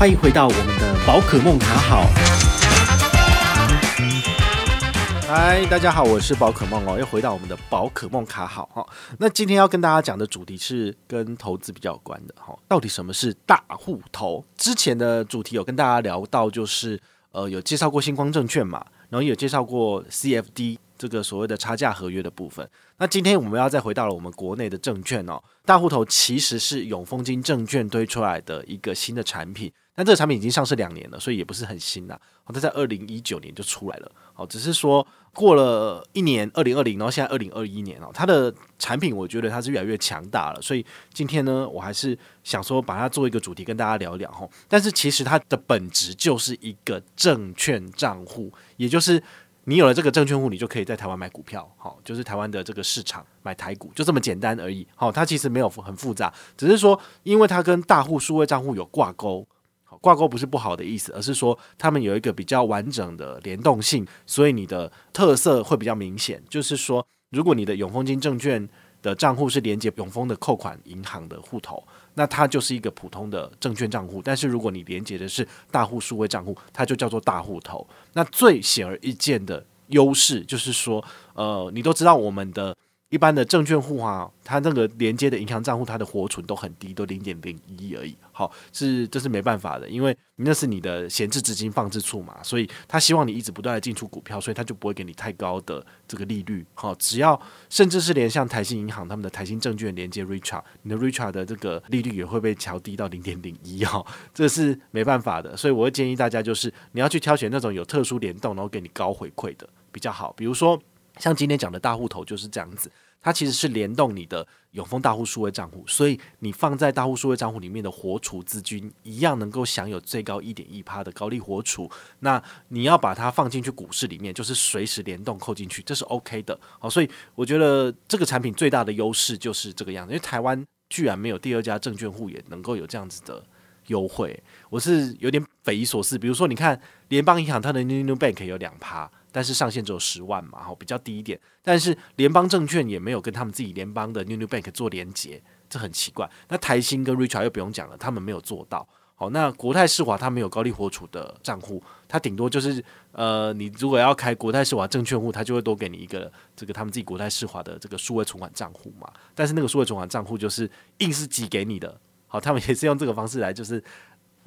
欢迎回到我们的宝可梦卡好。嗨，大家好，我是宝可梦哦，又回到我们的宝可梦卡好哈。那今天要跟大家讲的主题是跟投资比较有关的哈。到底什么是大户头？之前的主题有跟大家聊到，就是呃有介绍过星光证券嘛，然后也有介绍过 CFD 这个所谓的差价合约的部分。那今天我们要再回到了我们国内的证券哦，大户头其实是永丰金证券推出来的一个新的产品。但这个产品已经上市两年了，所以也不是很新啦。好，它在二零一九年就出来了。好，只是说过了一年，二零二零，然后现在二零二一年哦，它的产品我觉得它是越来越强大了。所以今天呢，我还是想说把它做一个主题跟大家聊一聊哈。但是其实它的本质就是一个证券账户，也就是。你有了这个证券户，你就可以在台湾买股票，好，就是台湾的这个市场买台股，就这么简单而已。好，它其实没有很复杂，只是说因为它跟大户数位账户有挂钩，好挂钩不是不好的意思，而是说他们有一个比较完整的联动性，所以你的特色会比较明显。就是说，如果你的永丰金证券的账户是连接永丰的扣款银行的户头。那它就是一个普通的证券账户，但是如果你连接的是大户数位账户，它就叫做大户头。那最显而易见的优势就是说，呃，你都知道我们的。一般的证券户啊，它那个连接的银行账户，它的活存都很低，都零点零一而已。好，是这是没办法的，因为那是你的闲置资金放置处嘛，所以他希望你一直不断的进出股票，所以他就不会给你太高的这个利率。好，只要甚至是连像台新银行他们的台新证券连接 Richart，你的 Richart 的这个利率也会被调低到零点零一哈，这是没办法的。所以我会建议大家，就是你要去挑选那种有特殊联动，然后给你高回馈的比较好，比如说。像今天讲的大户头就是这样子，它其实是联动你的永丰大户数位账户，所以你放在大户数位账户里面的活储资金一样能够享有最高一点一趴的高利活储。那你要把它放进去股市里面，就是随时联动扣进去，这是 OK 的。好，所以我觉得这个产品最大的优势就是这个样子，因为台湾居然没有第二家证券户也能够有这样子的优惠，我是有点匪夷所思。比如说，你看联邦银行它的 New New Bank 有两趴。但是上限只有十万嘛，好，比较低一点。但是联邦证券也没有跟他们自己联邦的 New New Bank 做连接，这很奇怪。那台新跟 Richard 又不用讲了，他们没有做到。好，那国泰世华它没有高利活储的账户，它顶多就是呃，你如果要开国泰世华证券户，它就会多给你一个这个他们自己国泰世华的这个数位存款账户嘛。但是那个数位存款账户就是硬是挤给你的，好，他们也是用这个方式来就是。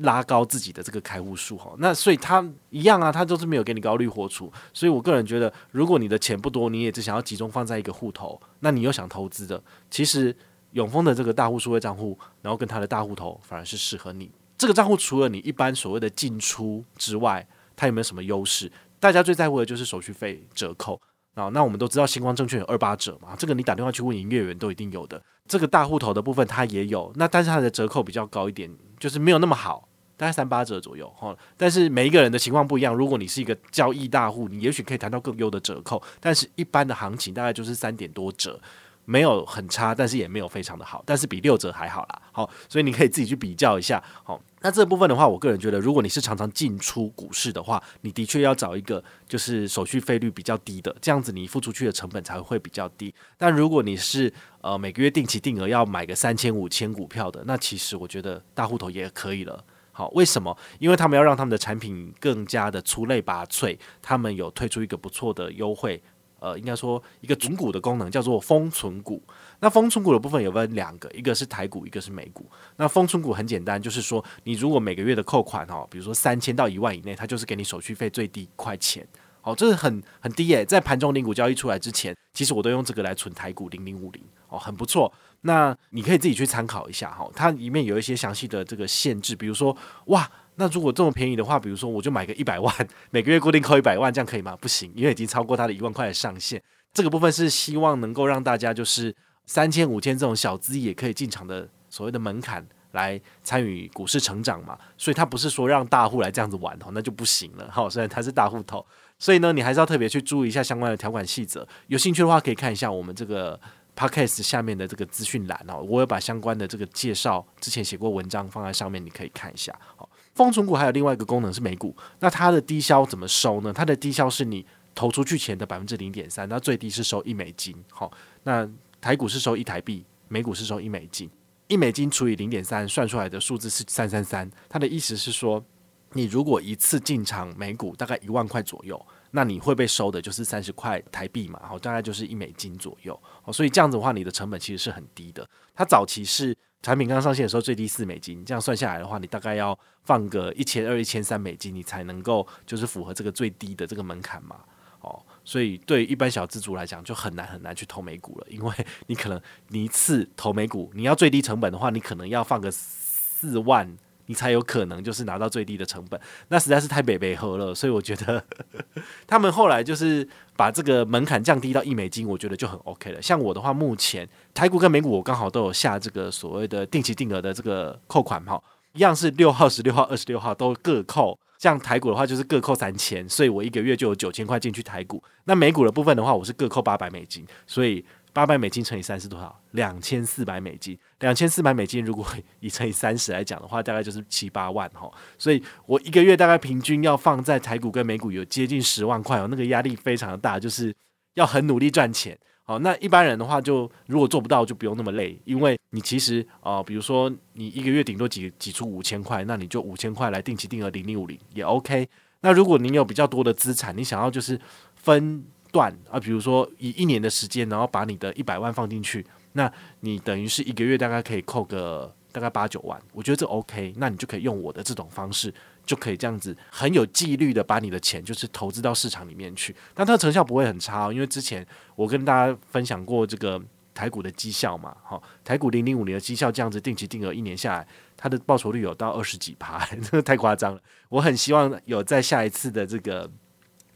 拉高自己的这个开户数哈，那所以他一样啊，他就是没有给你高利活储，所以我个人觉得，如果你的钱不多，你也只想要集中放在一个户头，那你又想投资的，其实永丰的这个大户数位账户，然后跟他的大户头反而是适合你。这个账户除了你一般所谓的进出之外，它有没有什么优势？大家最在乎的就是手续费折扣啊。那我们都知道星光证券有二八折嘛，这个你打电话去问营业员都一定有的。这个大户头的部分它也有，那但是它的折扣比较高一点，就是没有那么好。大概三八折左右哈，但是每一个人的情况不一样。如果你是一个交易大户，你也许可以谈到更优的折扣。但是一般的行情大概就是三点多折，没有很差，但是也没有非常的好，但是比六折还好啦。好，所以你可以自己去比较一下。好，那这部分的话，我个人觉得，如果你是常常进出股市的话，你的确要找一个就是手续费率比较低的，这样子你付出去的成本才会比较低。但如果你是呃每个月定期定额要买个三千五千股票的，那其实我觉得大户头也可以了。好，为什么？因为他们要让他们的产品更加的出类拔萃，他们有推出一个不错的优惠，呃，应该说一个存股的功能，叫做封存股。那封存股的部分有分两个，一个是台股，一个是美股。那封存股很简单，就是说你如果每个月的扣款哦，比如说三千到一万以内，它就是给你手续费最低一块钱。哦，这是很很低耶，在盘中零股交易出来之前，其实我都用这个来存台股零零五零，哦，很不错。那你可以自己去参考一下哈，它里面有一些详细的这个限制，比如说哇，那如果这么便宜的话，比如说我就买个一百万，每个月固定扣一百万，这样可以吗？不行，因为已经超过它的一万块的上限。这个部分是希望能够让大家就是三千五千这种小资也可以进场的所谓的门槛来参与股市成长嘛，所以它不是说让大户来这样子玩哦，那就不行了哈。虽然它是大户头，所以呢，你还是要特别去注意一下相关的条款细则。有兴趣的话，可以看一下我们这个。Podcast 下面的这个资讯栏哦，我有把相关的这个介绍之前写过文章放在上面，你可以看一下。好，风存股还有另外一个功能是美股，那它的低消怎么收呢？它的低消是你投出去前的百分之零点三，那最低是收一美金。好，那台股是收一台币，美股是收一美金。一美金除以零点三，算出来的数字是三三三。它的意思是说，你如果一次进场美股大概一万块左右，那你会被收的就是三十块台币嘛，好，大概就是一美金左右。哦所以这样子的话，你的成本其实是很低的。它早期是产品刚上线的时候最低四美金，这样算下来的话，你大概要放个一千二、一千三美金，你才能够就是符合这个最低的这个门槛嘛，哦。所以，对一般小资族来讲，就很难很难去投美股了，因为你可能你一次投美股，你要最低成本的话，你可能要放个四万，你才有可能就是拿到最低的成本，那实在是太北北喝了。所以我觉得呵 呵他们后来就是把这个门槛降低到一美金，我觉得就很 OK 了。像我的话，目前台股跟美股我刚好都有下这个所谓的定期定额的这个扣款哈，一样是六号、十六号、二十六号都各扣。像台股的话，就是各扣三千，所以我一个月就有九千块进去台股。那美股的部分的话，我是各扣八百美金，所以八百美金乘以三是多少？两千四百美金。两千四百美金，如果 以乘以三十来讲的话，大概就是七八万哈。所以我一个月大概平均要放在台股跟美股有接近十万块哦，那个压力非常的大，就是要很努力赚钱。好，那一般人的话，就如果做不到，就不用那么累，因为你其实啊、比如说你一个月顶多挤挤出五千块，那你就五千块来定期定额零零五零也 OK。那如果你有比较多的资产，你想要就是分段啊，比如说以一年的时间，然后把你的一百万放进去，那你等于是一个月大概可以扣个大概八九万，我觉得这 OK，那你就可以用我的这种方式。就可以这样子很有纪律的把你的钱就是投资到市场里面去，但它的成效不会很差哦，因为之前我跟大家分享过这个台股的绩效嘛，好，台股零零五年的绩效这样子定期定额一年下来，它的报酬率有到二十几趴，这个太夸张了。我很希望有在下一次的这个。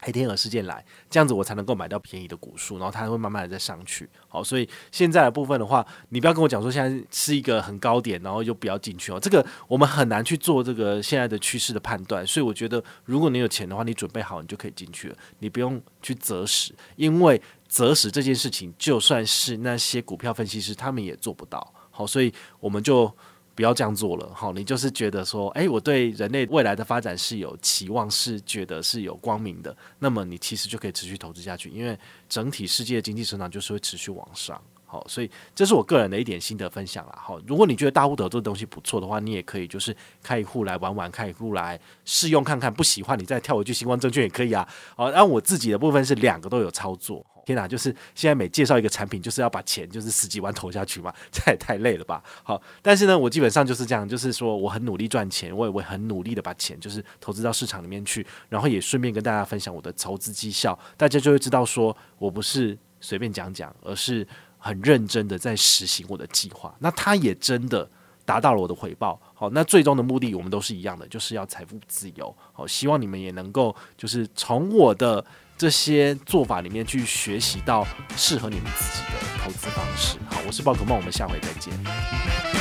黑天鹅事件来，这样子我才能够买到便宜的股数，然后它会慢慢的再上去。好，所以现在的部分的话，你不要跟我讲说现在是一个很高点，然后又不要进去哦。这个我们很难去做这个现在的趋势的判断。所以我觉得，如果你有钱的话，你准备好，你就可以进去了。你不用去择时，因为择时这件事情，就算是那些股票分析师，他们也做不到。好，所以我们就。不要这样做了，好，你就是觉得说，诶，我对人类未来的发展是有期望，是觉得是有光明的，那么你其实就可以持续投资下去，因为整体世界的经济成长就是会持续往上，好，所以这是我个人的一点心得分享啦，好，如果你觉得大户投这个东西不错的话，你也可以就是开一户来玩玩，开一户来试用看看，不喜欢你再跳回去新光证券也可以啊，好，那我自己的部分是两个都有操作。天哪，就是现在每介绍一个产品，就是要把钱就是十几万投下去嘛，这也太累了吧？好，但是呢，我基本上就是这样，就是说我很努力赚钱，我也会很努力的把钱就是投资到市场里面去，然后也顺便跟大家分享我的投资绩效，大家就会知道说我不是随便讲讲，而是很认真的在实行我的计划。那他也真的达到了我的回报。好，那最终的目的我们都是一样的，就是要财富自由。好，希望你们也能够就是从我的。这些做法里面去学习到适合你们自己的投资方式。好，我是宝可梦，我们下回再见。